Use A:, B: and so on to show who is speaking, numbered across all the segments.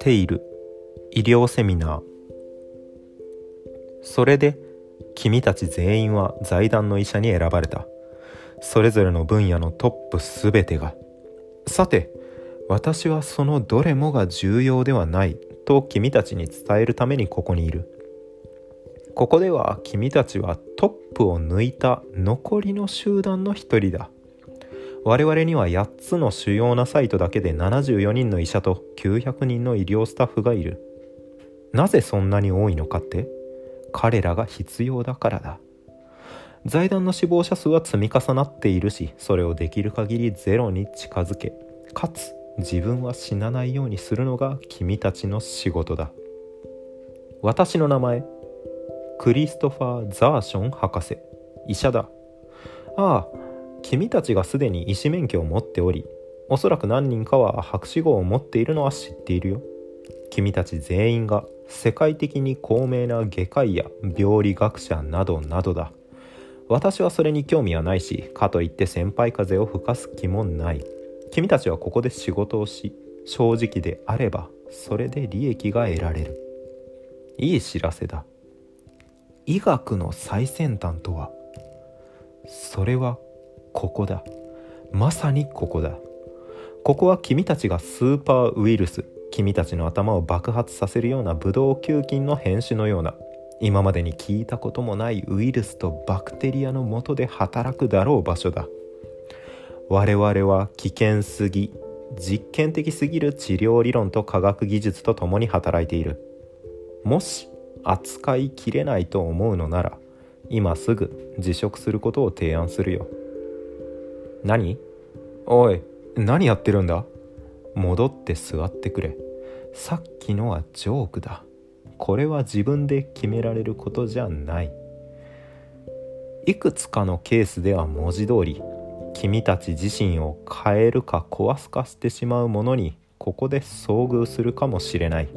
A: テイル医療セミナー。それで君たち全員は財団の医者に選ばれた。それぞれの分野のトップ全てが。さて私はそのどれもが重要ではないと君たちに伝えるためにここにいる。ここでは君たちはトップを抜いた残りの集団の一人だ。我々には8つの主要なサイトだけで74人の医者と900人の医療スタッフがいる。なぜそんなに多いのかって？彼らが必要だからだ。財団の死亡者数は積み重なっているしそれをできる限りゼロに近づけ。かつ自分は死なないようにするのが君たちの仕事だ。私の名前クリストファー・ザーション博士。医者だ。ああ君たちがすでに医師免許を持っておりおそらく何人かは博士号を持っているのは知っているよ。君たち全員が世界的に高名な外科医や病理学者などなどだ。私はそれに興味はないしかといって先輩風を吹かす気もない。君たちはここで仕事をし正直であればそれで利益が得られる。いい知らせだ。医学の最先端とはそれはここだ。まさにここだ。ここは君たちがスーパーウイルス君たちの頭を爆発させるようなブドウ球菌の変種のような今までに聞いたこともないウイルスとバクテリアのもとで働くだろう場所だ。我々は危険すぎ実験的すぎる治療理論と科学技術とともに働いている。もし扱いきれないと思うのなら今すぐ辞職することを提案するよ。何？おい何やってるんだ？戻って座ってくれ。さっきのはジョークだ。これは自分で決められることじゃない。いくつかのケースでは文字通り君たち自身を変えるか壊すかしてしまうものにここで遭遇するかもしれない。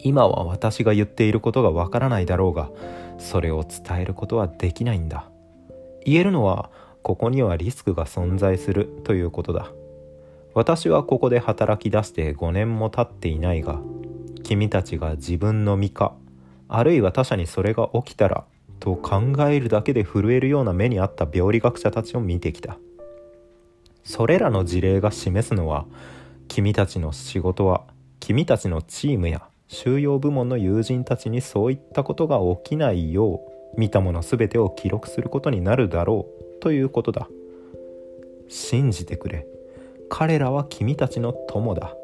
A: 今は私が言っていることがわからないだろうがそれを伝えることはできないんだ。言えるのはここにはリスクが存在するということだ。私はここで働き出して5年も経っていないが君たちが自分の身かあるいは他者にそれが起きたらと考えるだけで震えるような目にあった病理学者たちを見てきた。それらの事例が示すのは君たちの仕事は君たちのチームや収容部門の友人たちにそういったことが起きないよう見たもの全てを記録することになるだろう。ということだ。信じてくれ。彼らは君たちの友だ。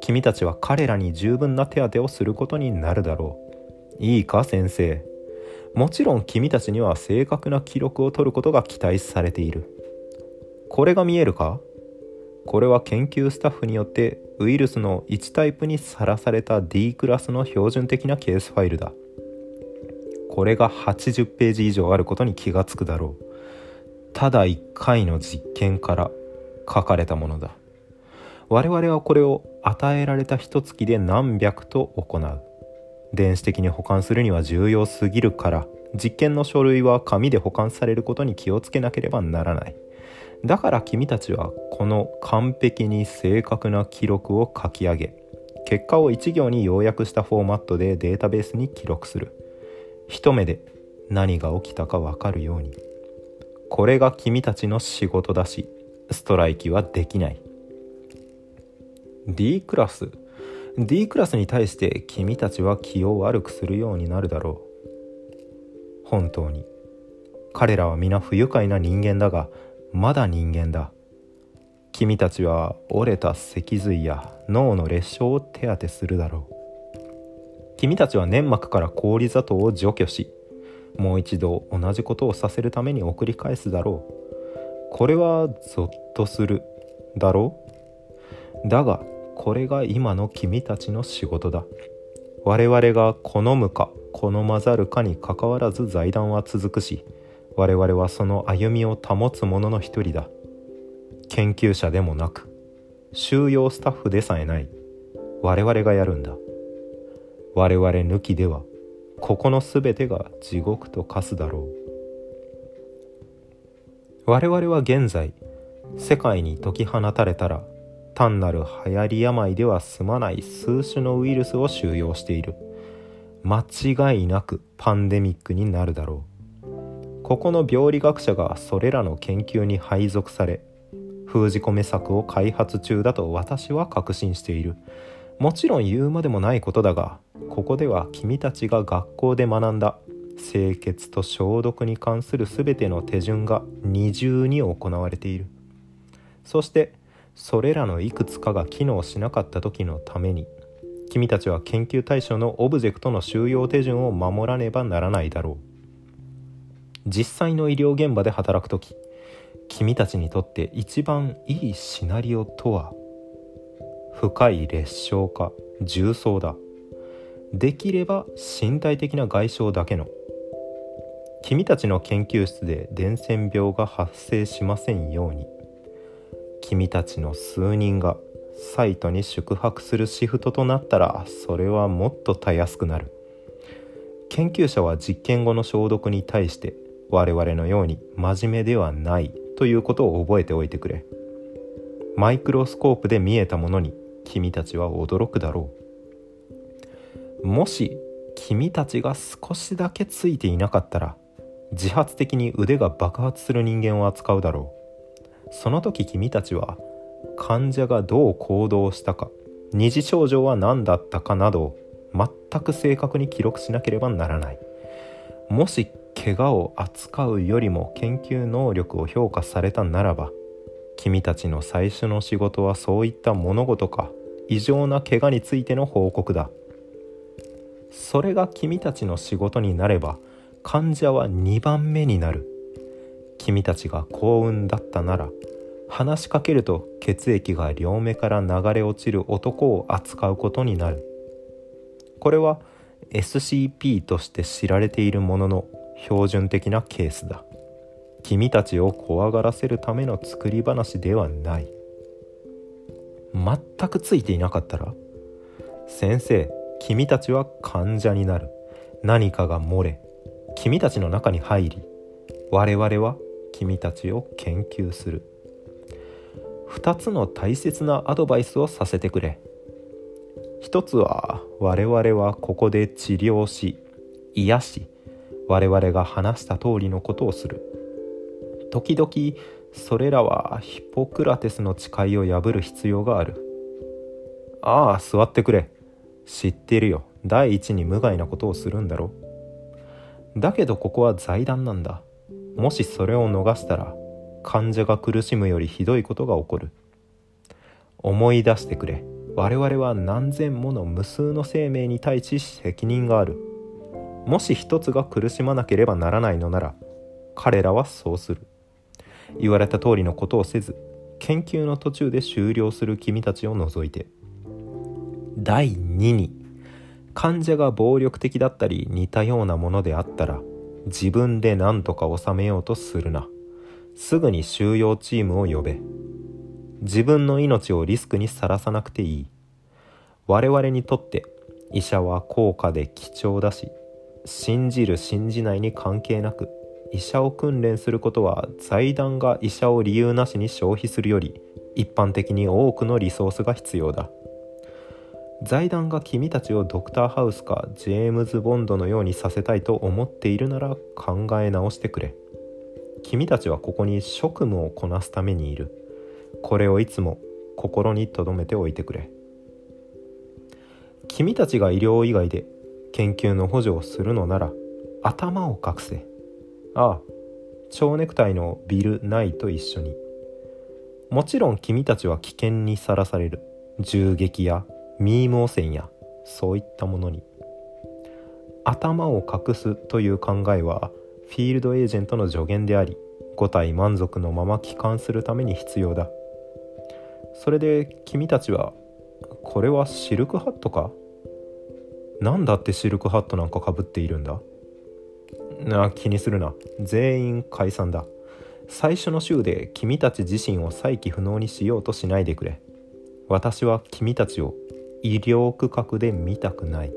A: 君たちは彼らに十分な手当てをすることになるだろう。いいか先生。もちろん君たちには正確な記録を取ることが期待されている。これが見えるか？これは研究スタッフによってウイルスの1タイプにさらされた D クラスの標準的なケースファイルだ。これが80ページ以上あることに気がつくだろう。ただ1回の実験から書かれたものだ。我々はこれを与えられた一月で何百と行う。電子的に保管するには重要すぎるから実験の書類は紙で保管されることに気をつけなければならない。だから君たちはこの完璧に正確な記録を書き上げ結果を1行に要約したフォーマットでデータベースに記録する。一目で何が起きたか分かるように。これが君たちの仕事だしストライキはできない。D クラス。D クラスに対して君たちは気を悪くするようになるだろう。本当に。彼らは皆不愉快な人間だがまだ人間だ。君たちは折れた脊髄や脳の裂傷を手当てするだろう。君たちは粘膜から氷砂糖を除去しもう一度同じことをさせるために送り返すだろう。これはゾッとする。だろう。だがこれが今の君たちの仕事だ。我々が好むか好まざるかにかかわらず財団は続くし我々はその歩みを保つ者の一人だ。研究者でもなく収容スタッフでさえない。我々がやるんだ。我々抜きではここの全てが地獄と化すだろう。我々は現在世界に解き放たれたら単なる流行り病では済まない数種のウイルスを収容している。間違いなくパンデミックになるだろう。ここの病理学者がそれらの研究に配属され封じ込め策を開発中だと私は確信している。もちろん言うまでもないことだがここでは君たちが学校で学んだ清潔と消毒に関する全ての手順が二重に行われている。そしてそれらのいくつかが機能しなかった時のために君たちは研究対象のオブジェクトの収容手順を守らねばならないだろう。実際の医療現場で働く時君たちにとって一番いいシナリオとは？深い裂傷か重曹だ。できれば身体的な外傷だけの。君たちの研究室で伝染病が発生しませんように。君たちの数人がサイトに宿泊するシフトとなったらそれはもっとたやすくなる。研究者は実験後の消毒に対して我々のように真面目ではないということを覚えておいてくれ。マイクロスコープで見えたものに君たちは驚くだろう。もし君たちが少しだけついていなかったら自発的に腕が爆発する人間を扱うだろう。その時君たちは患者がどう行動したか二次症状は何だったかなど全く正確に記録しなければならない。もし怪我を扱うよりも研究能力を評価されたならば君たちの最初の仕事はそういった物事か異常な怪我についての報告だ。それが君たちの仕事になれば患者は2番目になる。君たちが幸運だったなら話しかけると血液が両目から流れ落ちる男を扱うことになる。これは SCP として知られているものの標準的なケースだ。君たちを怖がらせるための作り話ではない。全くついていなかったら先生君たちは患者になる。何かが漏れ君たちの中に入り我々は君たちを研究する。2つの大切なアドバイスをさせてくれ。一つは我々はここで治療し癒し我々が話した通りのことをする。時々それらはヒポクラテスの誓いを破る必要がある。ああ座ってくれ。知ってるよ。第一に無害なことをするんだろだけどここは財団なんだ。もしそれを逃したら患者が苦しむよりひどいことが起こる。思い出してくれ。我々は何千もの無数の生命に対し責任がある。もし一つが苦しまなければならないのなら彼らはそうする。言われた通りのことをせず研究の途中で終了する君たちを除いて。第2に患者が暴力的だったり似たようなものであったら自分で何とか収めようとするな。すぐに収容チームを呼べ。自分の命をリスクにさらさなくていい。我々にとって医者は高価で貴重だし信じる信じないに関係なく医者を訓練することは財団が医者を理由なしに消費するより一般的に多くのリソースが必要だ。財団が君たちをドクターハウスかジェームズ・ボンドのようにさせたいと思っているなら考え直してくれ。君たちはここに職務をこなすためにいる。これをいつも心に留めておいてくれ。君たちが医療以外で研究の補助をするのなら頭を隠せ。ああ蝶ネクタイのビル・ナイと一緒に。もちろん君たちは危険にさらされる。銃撃やミーム汚染やそういったものに。頭を隠すという考えはフィールドエージェントの助言であり5体満足のまま帰還するために必要だ。それで君たちはこれはシルクハットか？何だってシルクハットなんかかぶっているんだ？な気にするな。全員解散だ。最初の週で君たち自身を再起不能にしようとしないでくれ。私は君たちを医療区画で見たくない。